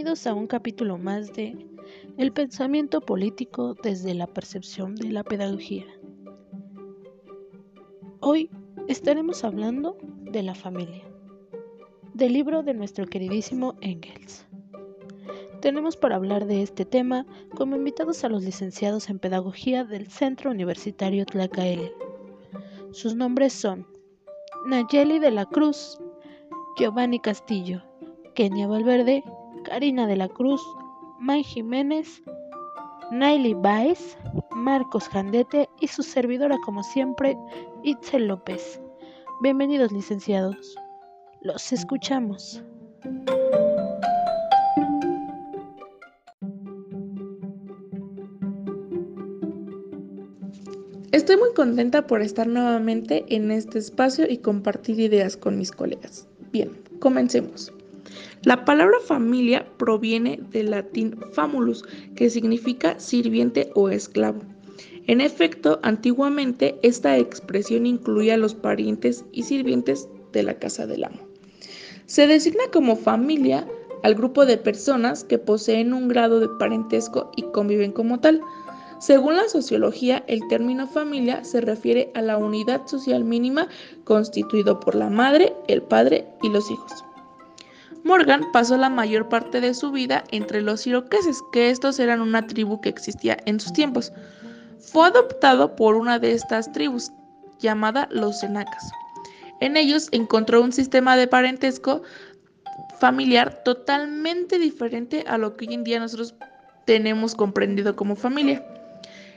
Bienvenidos a un capítulo más de El pensamiento político desde la percepción de la pedagogía. Hoy estaremos hablando de la familia, del libro de nuestro queridísimo Engels. Tenemos para hablar de este tema como invitados a los licenciados en pedagogía del Centro Universitario Tlacael. Sus nombres son Nayeli de la Cruz, Giovanni Castillo, Kenia Valverde Karina de la Cruz, May Jiménez, Naily Baez, Marcos Jandete y su servidora como siempre, Itzel López. Bienvenidos licenciados. Los escuchamos. Estoy muy contenta por estar nuevamente en este espacio y compartir ideas con mis colegas. Bien, comencemos. La palabra familia proviene del latín famulus, que significa sirviente o esclavo. En efecto, antiguamente esta expresión incluía a los parientes y sirvientes de la casa del amo. Se designa como familia al grupo de personas que poseen un grado de parentesco y conviven como tal. Según la sociología, el término familia se refiere a la unidad social mínima constituido por la madre, el padre y los hijos. Morgan pasó la mayor parte de su vida entre los iroqueses, que estos eran una tribu que existía en sus tiempos. Fue adoptado por una de estas tribus, llamada los Senacas. En ellos encontró un sistema de parentesco familiar totalmente diferente a lo que hoy en día nosotros tenemos comprendido como familia.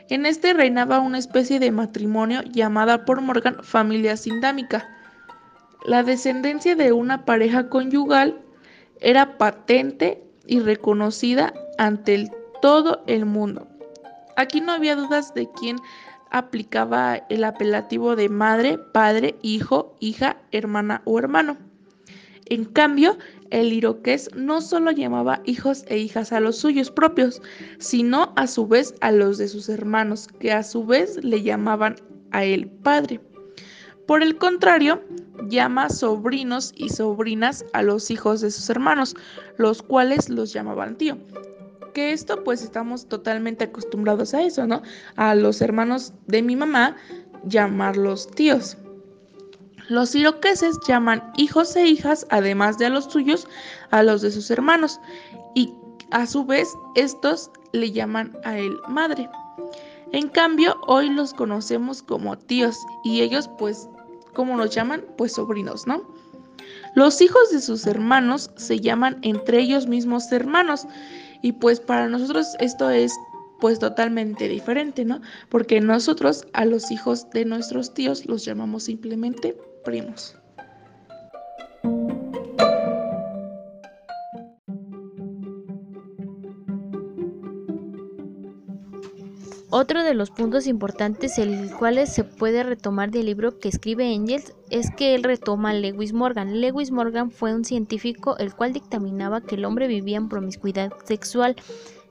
En este reinaba una especie de matrimonio llamada por Morgan familia sindámica. La descendencia de una pareja conyugal era patente y reconocida ante todo el mundo. Aquí no había dudas de quién aplicaba el apelativo de madre, padre, hijo, hija, hermana o hermano. En cambio, el iroqués no solo llamaba hijos e hijas a los suyos propios, sino a su vez a los de sus hermanos, que a su vez le llamaban a él padre. Por el contrario, llama sobrinos y sobrinas a los hijos de sus hermanos, los cuales los llamaban tío. Que esto pues estamos totalmente acostumbrados a eso, ¿no? A los hermanos de mi mamá llamarlos tíos. Los iroqueses llaman hijos e hijas, además de a los suyos, a los de sus hermanos, y a su vez estos le llaman a él madre. En cambio, hoy los conocemos como tíos y ellos pues ¿cómo nos llaman? Pues sobrinos, ¿no? Los hijos de sus hermanos se llaman entre ellos mismos hermanos y pues para nosotros esto es pues totalmente diferente, ¿no? Porque nosotros a los hijos de nuestros tíos los llamamos simplemente primos. Otro de los puntos importantes, el cual se puede retomar del libro que escribe Engels, es que él retoma a Lewis Morgan. Lewis Morgan fue un científico el cual dictaminaba que el hombre vivía en promiscuidad sexual.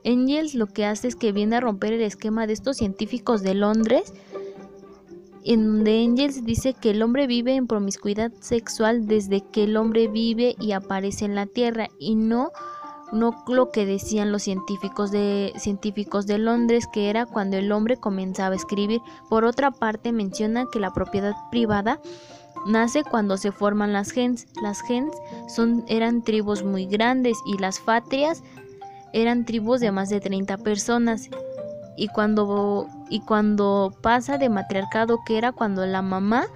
Engels lo que hace es que viene a romper el esquema de estos científicos de Londres, en donde Engels dice que el hombre vive en promiscuidad sexual desde que el hombre vive y aparece en la Tierra y no no lo que decían los científicos de, científicos de Londres, que era cuando el hombre comenzaba a escribir. Por otra parte, menciona que la propiedad privada nace cuando se forman las gens. Las gens son, eran tribus muy grandes y las fatrias eran tribus de más de 30 personas. Y cuando, y cuando pasa de matriarcado, que era cuando la mamá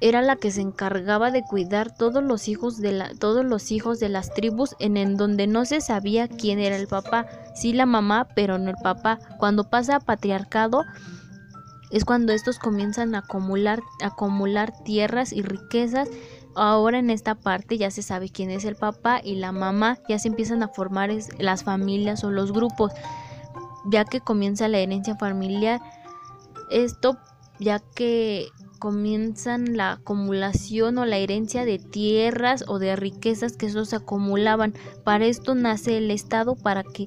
era la que se encargaba de cuidar todos los hijos de la, todos los hijos de las tribus en, en donde no se sabía quién era el papá, sí la mamá, pero no el papá. Cuando pasa a patriarcado es cuando estos comienzan a acumular, acumular tierras y riquezas. Ahora en esta parte ya se sabe quién es el papá y la mamá, ya se empiezan a formar las familias o los grupos, ya que comienza la herencia familiar. Esto ya que comienzan la acumulación o la herencia de tierras o de riquezas que esos acumulaban. Para esto nace el Estado para que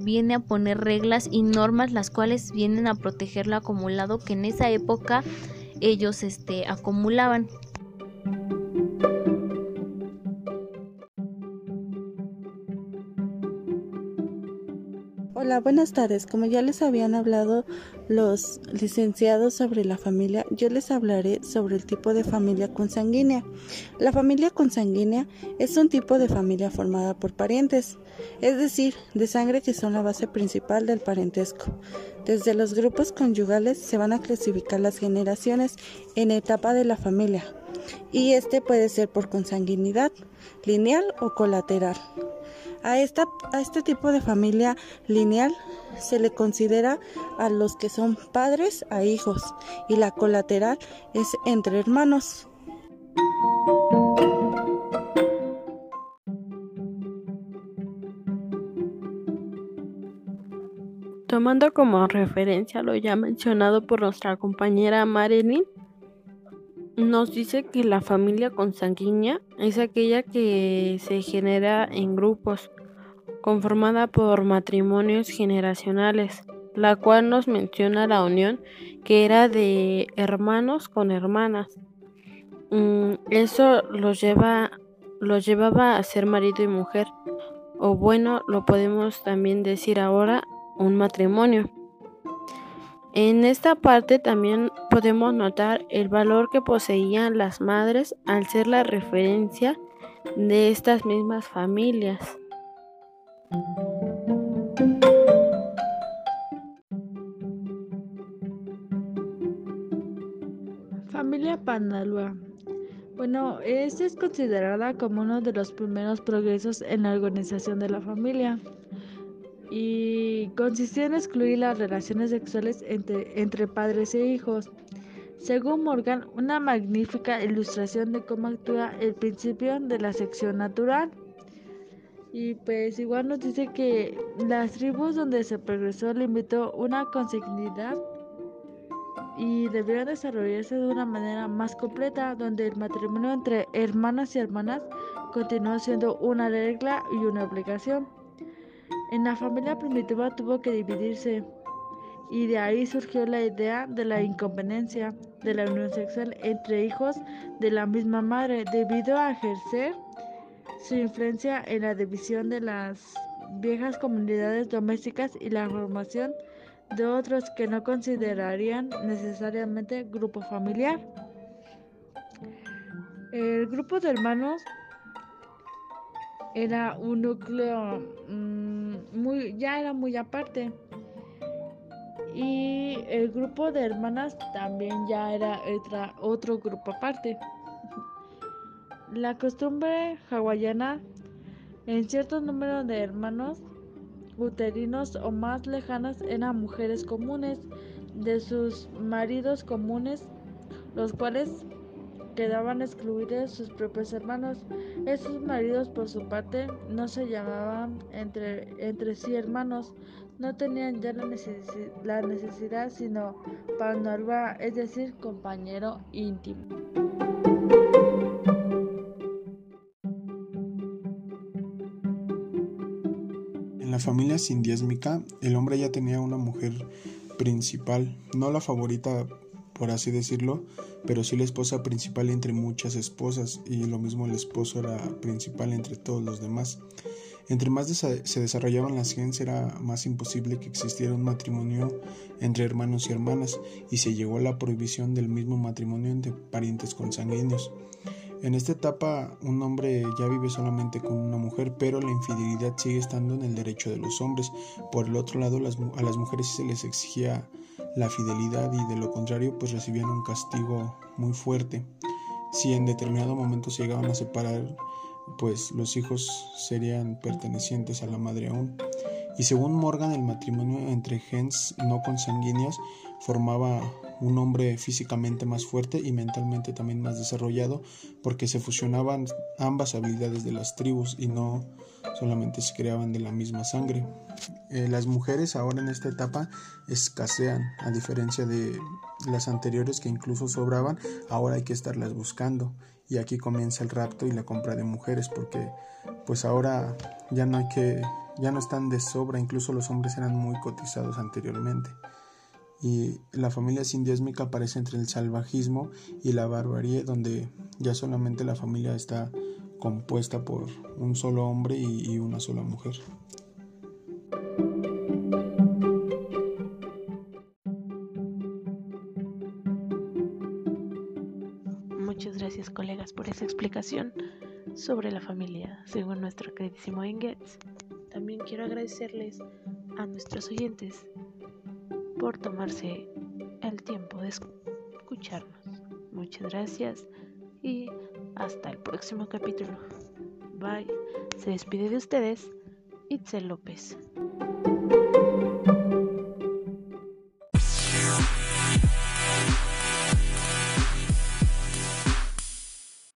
viene a poner reglas y normas las cuales vienen a proteger lo acumulado que en esa época ellos este, acumulaban. Buenas tardes. Como ya les habían hablado los licenciados sobre la familia, yo les hablaré sobre el tipo de familia consanguínea. La familia consanguínea es un tipo de familia formada por parientes, es decir, de sangre que son la base principal del parentesco. Desde los grupos conyugales se van a clasificar las generaciones en etapa de la familia, y este puede ser por consanguinidad, lineal o colateral. A, esta, a este tipo de familia lineal se le considera a los que son padres a hijos y la colateral es entre hermanos. Tomando como referencia lo ya mencionado por nuestra compañera Marilyn, nos dice que la familia consanguínea es aquella que se genera en grupos, conformada por matrimonios generacionales, la cual nos menciona la unión que era de hermanos con hermanas. Mm, eso los lleva los llevaba a ser marido y mujer, o bueno, lo podemos también decir ahora, un matrimonio. En esta parte también podemos notar el valor que poseían las madres al ser la referencia de estas mismas familias. Familia Panalua. Bueno, esta es considerada como uno de los primeros progresos en la organización de la familia y consistía en excluir las relaciones sexuales entre, entre padres e hijos. Según Morgan, una magnífica ilustración de cómo actúa el principio de la sección natural. Y pues igual nos dice que las tribus donde se progresó limitó una consignidad y debieron desarrollarse de una manera más completa, donde el matrimonio entre hermanas y hermanas continuó siendo una regla y una obligación. En la familia primitiva tuvo que dividirse y de ahí surgió la idea de la inconveniencia de la unión sexual entre hijos de la misma madre debido a ejercer su influencia en la división de las viejas comunidades domésticas y la formación de otros que no considerarían necesariamente grupo familiar. El grupo de hermanos era un núcleo mm, muy ya era muy aparte y el grupo de hermanas también ya era otro grupo aparte la costumbre hawaiana en cierto número de hermanos uterinos o más lejanas eran mujeres comunes de sus maridos comunes los cuales quedaban excluidos sus propios hermanos. Esos maridos, por su parte, no se llamaban entre, entre sí hermanos, no tenían ya la, la necesidad, sino panalba, es decir, compañero íntimo. En la familia sindiésmica, el hombre ya tenía una mujer principal, no la favorita por así decirlo, pero sí la esposa principal entre muchas esposas y lo mismo el esposo era principal entre todos los demás. Entre más se desarrollaban las genes era más imposible que existiera un matrimonio entre hermanos y hermanas y se llegó a la prohibición del mismo matrimonio entre parientes consanguíneos. En esta etapa un hombre ya vive solamente con una mujer, pero la infidelidad sigue estando en el derecho de los hombres. Por el otro lado, a las mujeres se les exigía la fidelidad y de lo contrario pues recibían un castigo muy fuerte. Si en determinado momento se llegaban a separar, pues los hijos serían pertenecientes a la madre aún. Y según Morgan, el matrimonio entre gens no consanguíneos formaba un hombre físicamente más fuerte y mentalmente también más desarrollado porque se fusionaban ambas habilidades de las tribus y no solamente se creaban de la misma sangre. Eh, las mujeres ahora en esta etapa escasean, a diferencia de las anteriores que incluso sobraban, ahora hay que estarlas buscando. Y aquí comienza el rapto y la compra de mujeres porque pues ahora ya no hay que ya no están de sobra, incluso los hombres eran muy cotizados anteriormente y la familia sindiésmica aparece entre el salvajismo y la barbarie donde ya solamente la familia está compuesta por un solo hombre y, una sola mujer. Muchas gracias colegas por esa explicación sobre la familia según nuestro queridísimo Engels. También quiero agradecerles a nuestros oyentes por tomarse el tiempo de escucharnos. Muchas gracias y hasta el próximo capítulo. Bye. Se despide de ustedes Itzel López.